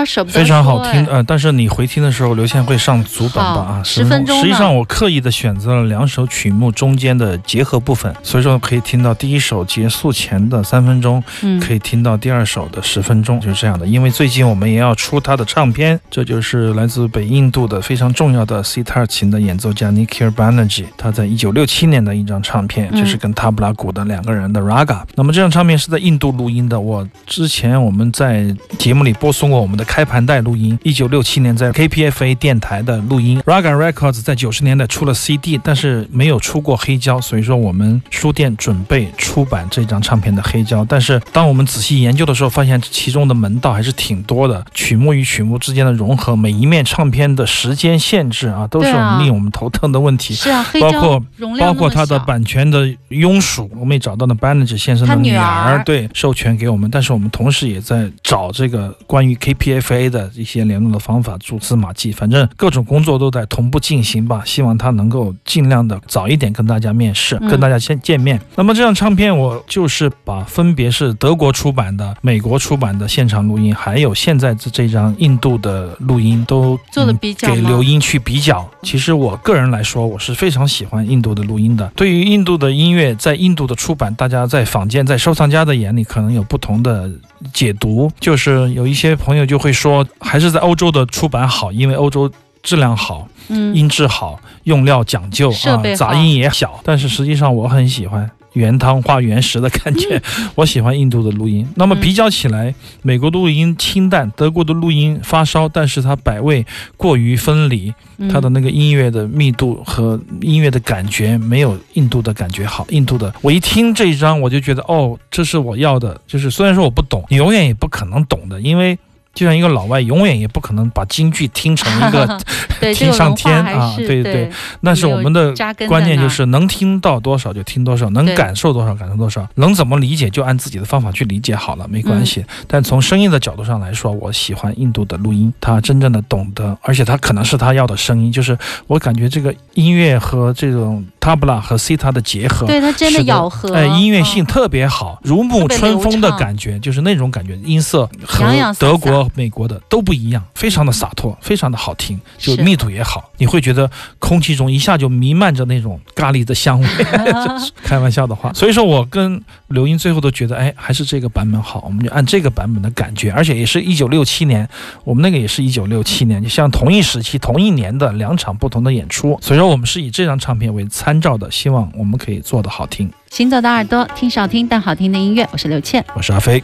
有点舍不得非常好听呃，但是你回听的时候，刘谦会上足本吧？啊，10分钟实际上我刻意的选择了两首曲目中间的结合部分，所以说可以听到第一首结束前的三分钟，嗯，可以听到第二首的十分钟，就是这样的。因为最近我们也要出他的唱片，这就是来自北印度的非常重要的 sitar 琴的演奏家 Nikhil Banerjee，他在一九六七年的一张唱片，嗯就是跟塔布拉鼓的两个人的 raga。那么这张唱片是在印度录音的，我之前我们在节目里播送过我们的开盘带录音，一九六七年在 KPFA 电台的录音。Raga Records 在九十年代出了 CD，但是没有出过黑胶，所以说我们书店准备出版这张唱片的黑胶。但是当我们仔细研究的时候，发现其中的门道还是挺多的，曲目与曲目之间的融合，每一面唱片的时间限制啊，都是我们令我们头疼的问题。是啊，包括包括它的版权的庸属，我们也找到了 Banerjee 先生的他女女儿对授权给我们，但是我们同时也在找这个关于 KPFA 的一些联络的方法、蛛丝马迹，反正各种工作都在同步进行吧。希望他能够尽量的早一点跟大家面试，嗯跟大家先见面。那么这张唱片我就是把分别是德国出版的、美国出版的现场录音，还有现在这这张印度的录音都做的嗯比较吗给刘英去比较。其实我个人来说，我是非常喜欢印度的录音的。对于印度的音乐，在印度的出版，大家在坊间、在收藏家的眼里，可能有不同的解读。就是有一些朋友就会说，还是在欧洲的出版好，因为欧洲。质量好，嗯，音质好，用料讲究啊杂音也小。但是实际上我很喜欢原汤化原食的感觉，我喜欢印度的录音。那么嗯比较起来，美国的录音清淡，德国的录音发烧，但是它百味过于分离，嗯它的那个音乐的密度和音乐的感觉没有印度的感觉好。印度的，我一听这一张，我就觉得哦，这是我要的。就是虽然说我不懂，你永远也不可能懂的，因为。就像一个老外，永远也不可能把京剧听成一个 听上天啊对对对。但是我们的扎根在关键就是能听到多少就听多少，能感受多少感受多少，能怎么理解就按自己的方法去理解好了，没关嗯。系。但从声音的角度上来说，我喜欢印度的录音，他真正的懂得，而且他可能是他要的声音，就是我感觉这个音乐和这种 tabla 和 sita 的结合。对它真的咬合，哎，音乐性嗯特别好，如沐春风的感觉，就是那种感觉，音色和德国、美国的都不一样，非常的洒脱，非常的好听，就密度也好，你会觉得空气中一下就弥漫着那种咖喱的香味。开玩笑的话，所以说我跟刘英最后都觉得，哎，还是这个版本好，我们就按这个版本的感觉，而且也是一九六七年，我们那个也是一九六七年，就像同一时期、同一年的两场不同的演出，所以说我们是以这张唱片为参照的，希望我们可以做得好听。行走的耳朵，听少听但好听的音乐，我是刘倩。我是阿飞。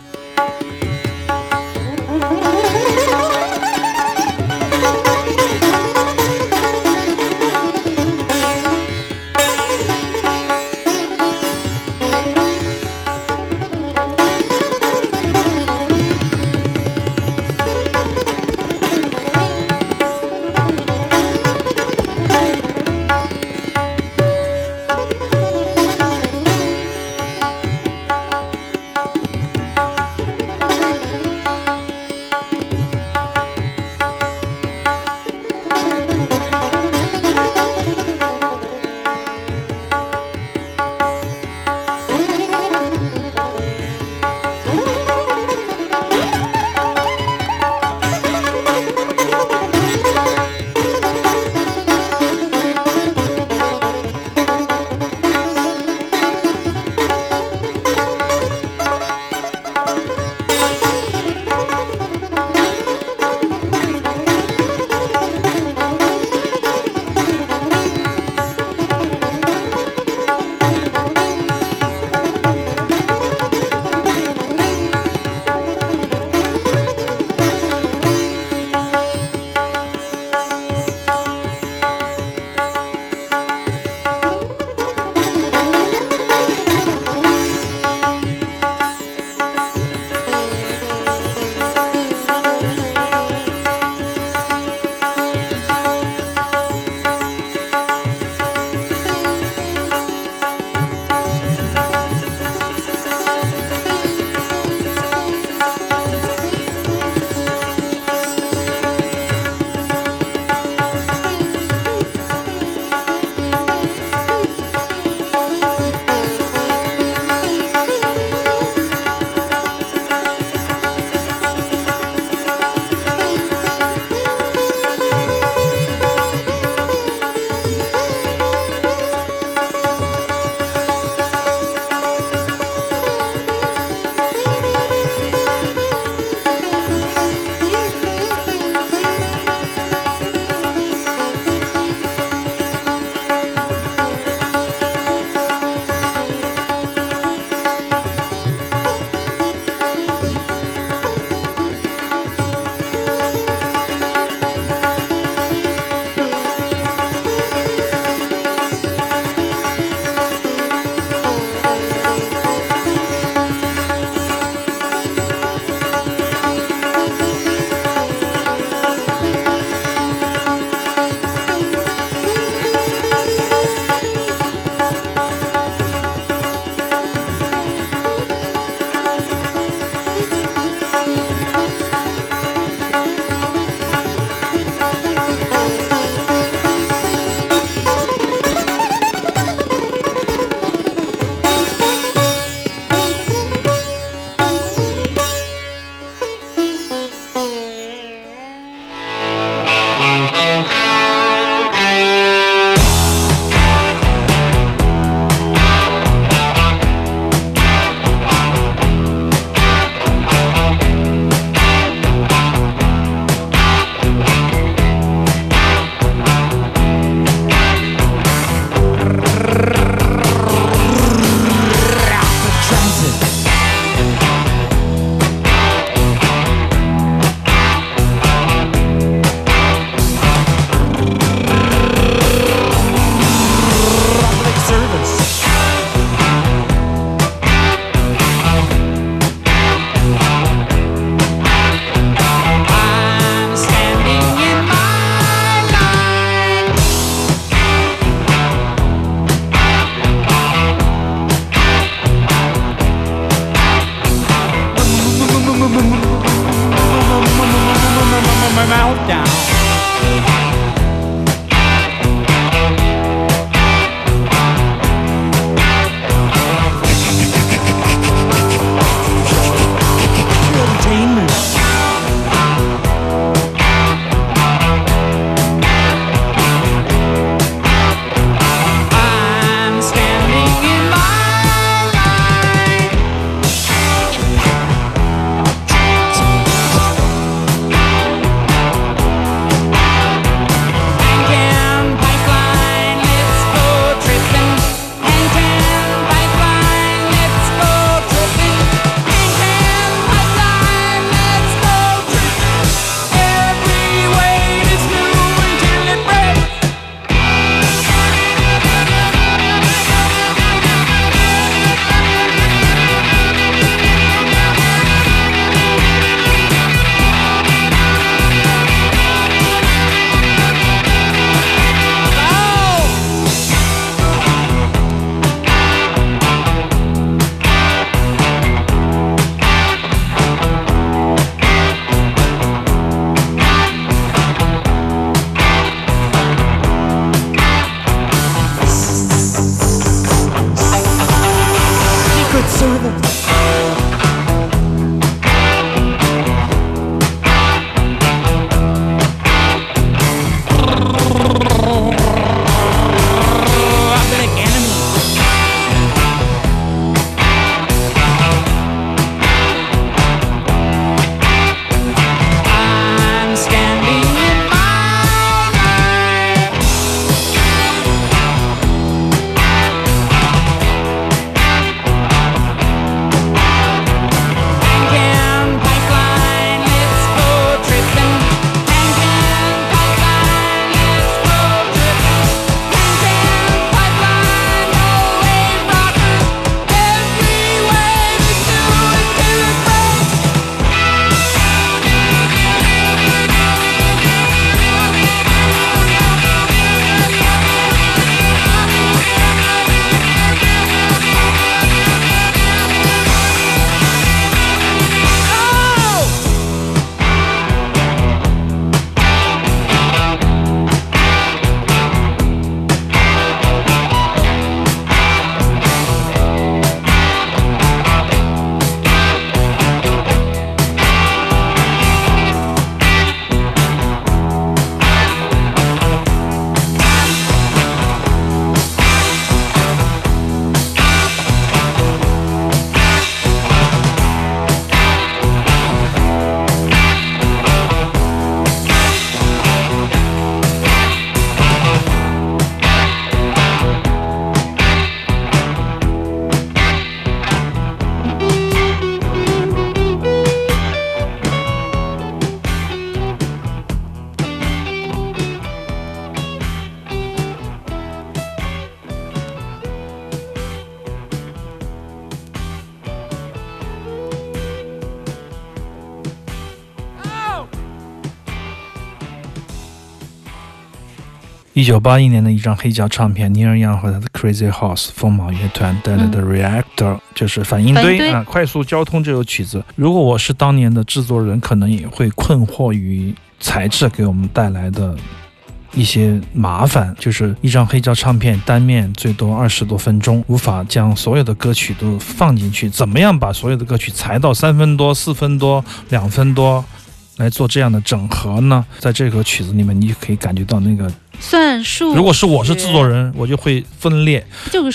servant. 一九八一年的一张黑胶唱片，Neil Young 和他的 Crazy Horse 疯马乐团带来的 Reactor，、就是反应堆反应堆啊，快速交通这首曲子。如果我是当年的制作人，可能也会困惑于材质给我们带来的。一些麻烦，就是一张黑胶唱片单面最多二十多分钟，无法将所有的歌曲都放进去。怎么样把所有的歌曲裁到三分多、四分多、两分多，来做这样的整合呢？在这个曲子里面，你可以感觉到那个算数，如果是我是制作人，我就会分裂，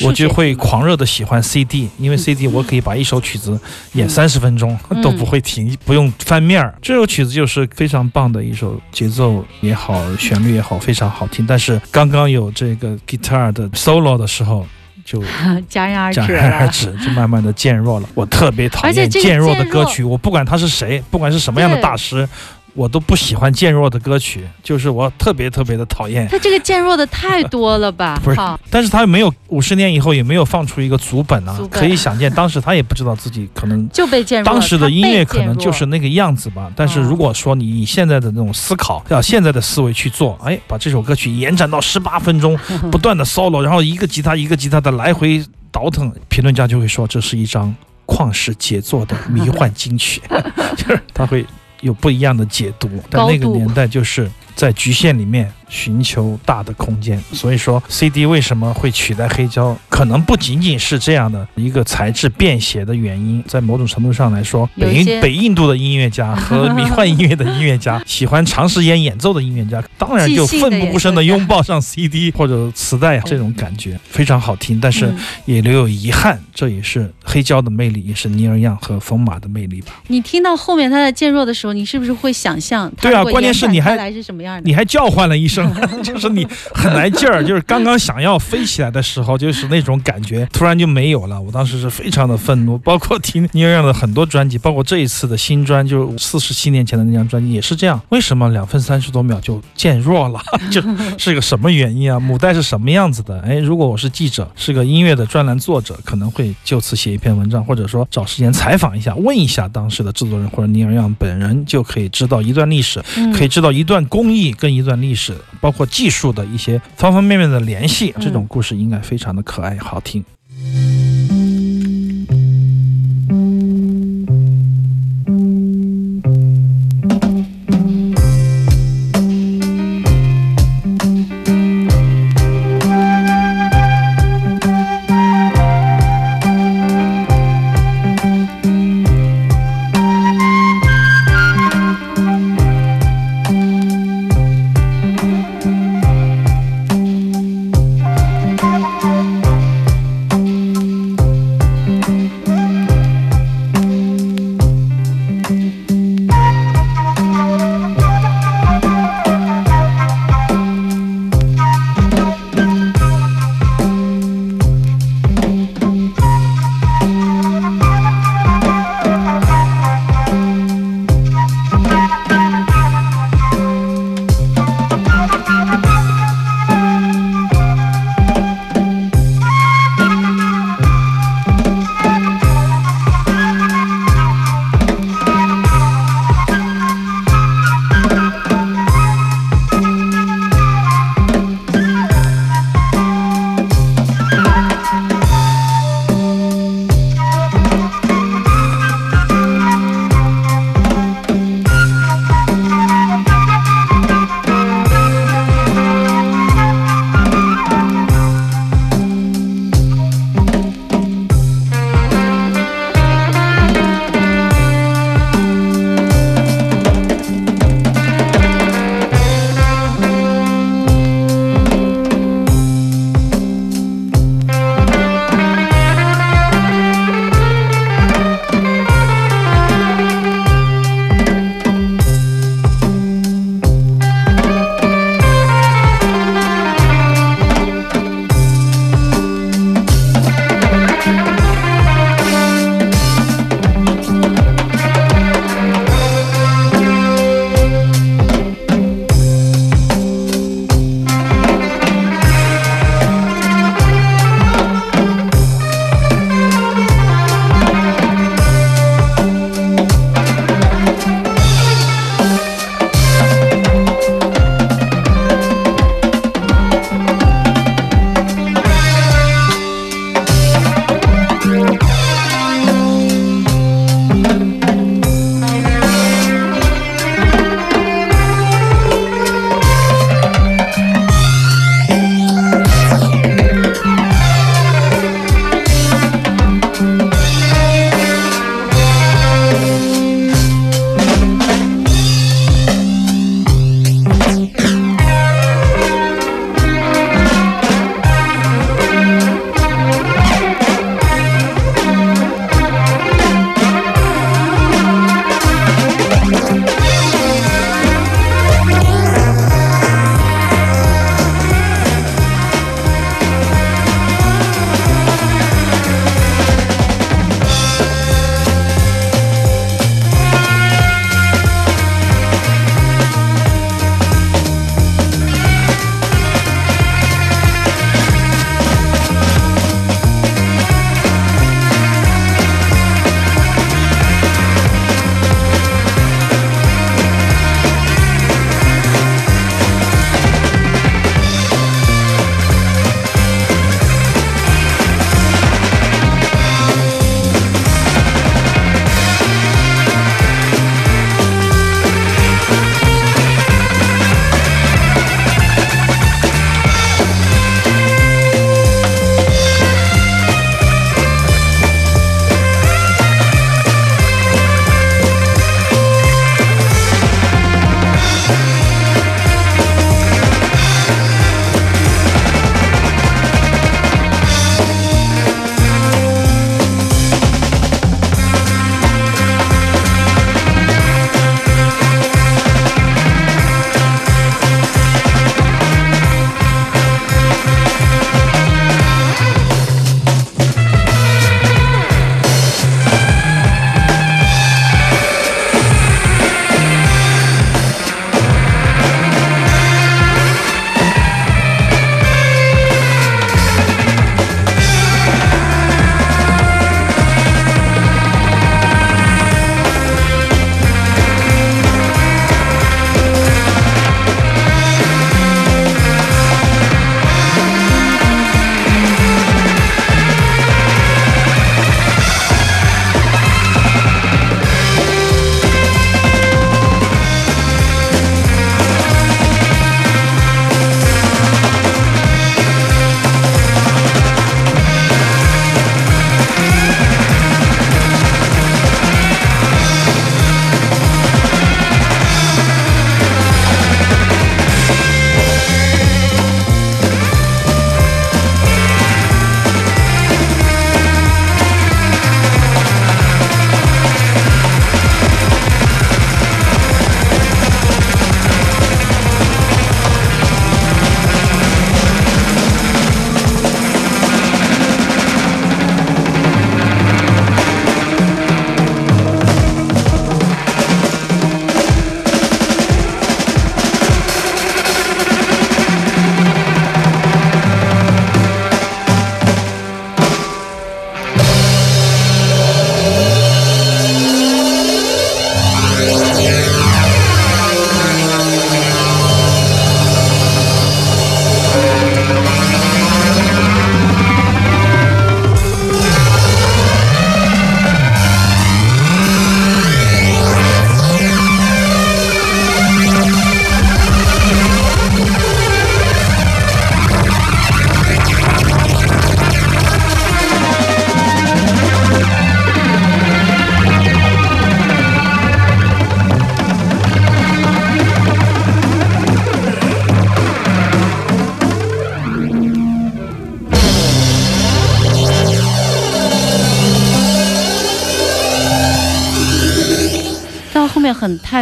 我就会狂热的喜欢 CD，因为 CD 我可以把一首曲子演三十分钟嗯都不会停，不用翻面儿。这首曲子就是非常棒的一首，节奏也好，旋律也好，非常好听。但是刚刚有这个 guitar 的 solo 的时候，就 戛然而止戛然而。止，就慢慢的渐弱了。我特别讨厌渐弱的歌曲，我不管他是谁，不管是什么样的大师。我都不喜欢渐弱的歌曲，就是我特别特别的讨厌。他这个渐弱的太多了吧？不是，但是他没有五十年以后也没有放出一个足本啊，本可以想见，当时他也不知道自己可能就被渐弱。当时的音乐可能就是那个样子吧。但是哦如果说你以现在的那种思考，要现在的思维去做，哎，把这首歌曲延展到十八分钟，不断的 solo，然后一个吉他一个吉他的来回倒腾，评论家就会说这是一张旷世杰作的迷幻金曲，就是他会有不一样的解读。但那个年代就是在局限里面寻求大的空间，所以说 CD 为什么会取代黑胶，可能不仅仅是这样的一个材质便携的原因，在某种程度上来说，北印北印度的音乐家 和迷幻音乐的音乐家，喜欢长时间演奏的音乐家，当然就奋不顾身的演奏家拥抱上 CD 或者磁带这种感觉，非常好听，但是嗯。也留有遗憾，这也是黑胶的魅力，也是尼尔样和风马的魅力吧。你听到后面他在渐弱的时候，你是不是会想象对啊关键是你还是什么样的？你还叫唤了一声，就是你很来劲儿，就是刚刚想要飞起来的时候，就是那种感觉，突然就没有了。我当时是非常的愤怒，包括听尼尔样的很多专辑，包括这一次的新专，就四十七年前的那张专辑也是这样。为什么两分三十多秒就渐弱了？就是个什么原因啊？母带是什么样子的？哎，如果我是记者，是个音乐的专栏作者，可能会就此写一篇文章，或者说找时间采访一下，问一下当时的制作人或者尼尔样本人，就可以知道一段历史。嗯可以知道一段工艺跟一段历史，包括技术的一些方方面面的联系。嗯这种故事应该非常的可爱好听。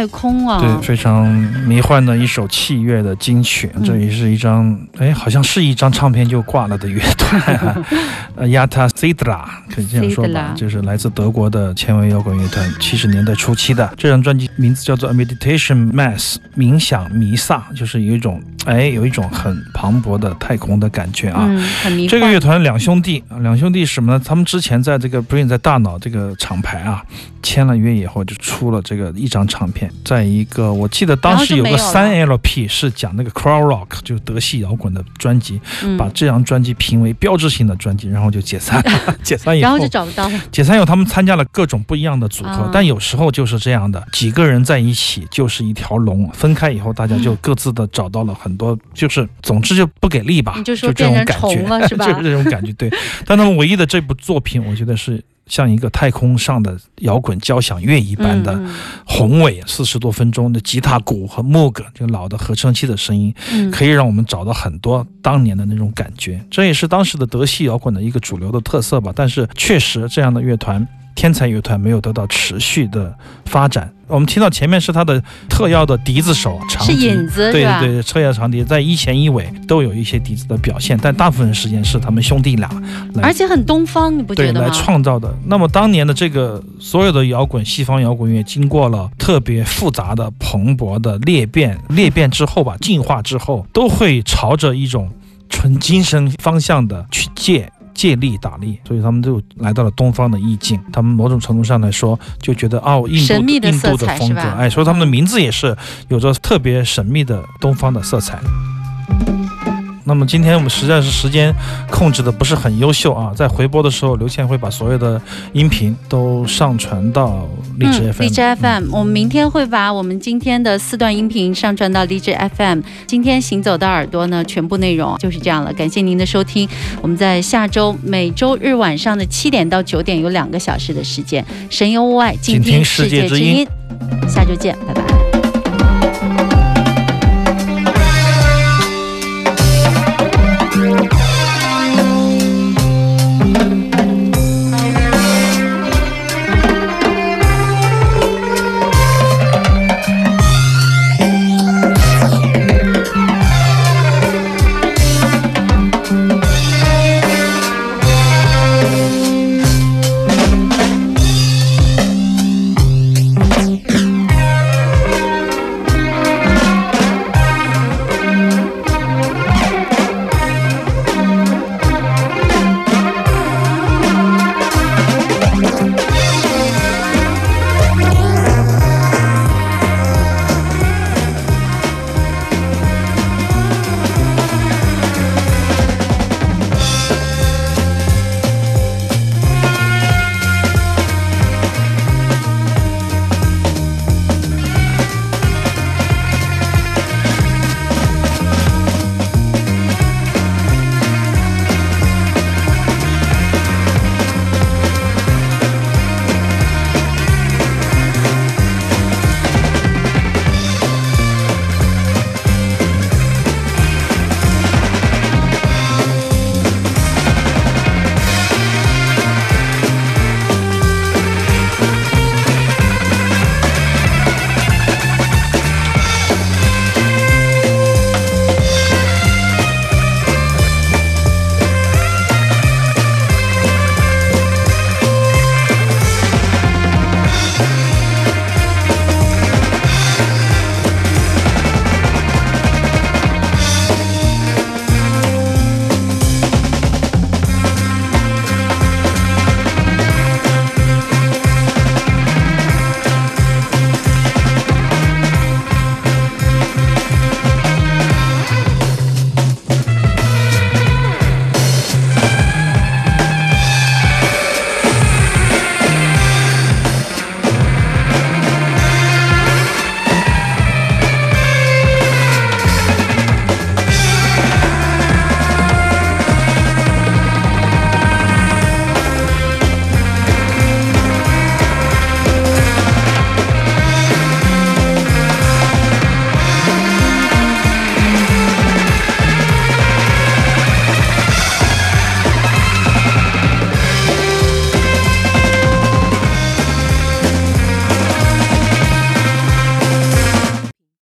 太空啊，对，非常迷幻的一首器乐的金曲。这也是一张，哎，好像是一张唱片就挂了的乐团，呃，Yata Sidra，可以这样说吧，就是来自德国的前卫摇滚乐团，七十年代初期的。这张专辑名字叫做《Meditation Mass》，冥想弥撒，就是有一种，哎，有一种很磅礴的太空的感觉啊。嗯，很迷幻。这个乐团两兄弟，两兄弟什么呢？他们之前在这个 Brain 在大脑这个厂牌啊。签了约以后，就出了这个一张唱片。在一个，我记得当时有个三 LP 是讲那个 Crow Rock，就德系摇滚的专辑，把这张专辑评为标志性的专辑，然后就解散了。解散以后，然后就找不到了。解散以后，他们参加了各种不一样的组合，但有时候就是这样的，几个人在一起就是一条龙，分开以后大家就各自的找到了很多，就是总之就不给力吧，就这种感觉了是吧？就是这种感觉，对。但他们唯一的这部作品，我觉得是。像一个太空上的摇滚交响乐一般的宏伟，四十多分钟的吉他、鼓和木格，就老的合成器的声音，可以让我们找到很多当年的那种感觉。这也是当时的德系摇滚的一个主流的特色吧。但是确实，这样的乐团。天才乐团没有得到持续的发展。我们听到前面是他的特邀的笛子手长笛，对对对，特邀长笛在一前一尾都有一些笛子的表现，但大部分时间是他们兄弟俩，而且很东方，你不觉得吗？来创造的。那么当年的这个所有的摇滚，西方摇滚乐经过了特别复杂的、蓬勃的裂变，裂变之后吧，进化之后，都会朝着一种纯精神方向的去借。借力打力，所以他们就来到了东方的意境。他们某种程度上来说，就觉得哦，印度印度的风格，哎，所以他们的名字也是有着特别神秘的东方的色彩。那么今天我们实在是时间控制的不是很优秀啊，在回播的时候，刘倩会把所有的音频都上传到荔枝 FM。荔枝 FM，我们明天会把我们今天的四段音频上传到荔枝 FM。今天行走的耳朵呢，全部内容就是这样了。感谢您的收听，我们在下周每周日晚上的七点到九点有两个小时的时间，神游物外，静听世界之音。下周见，拜拜。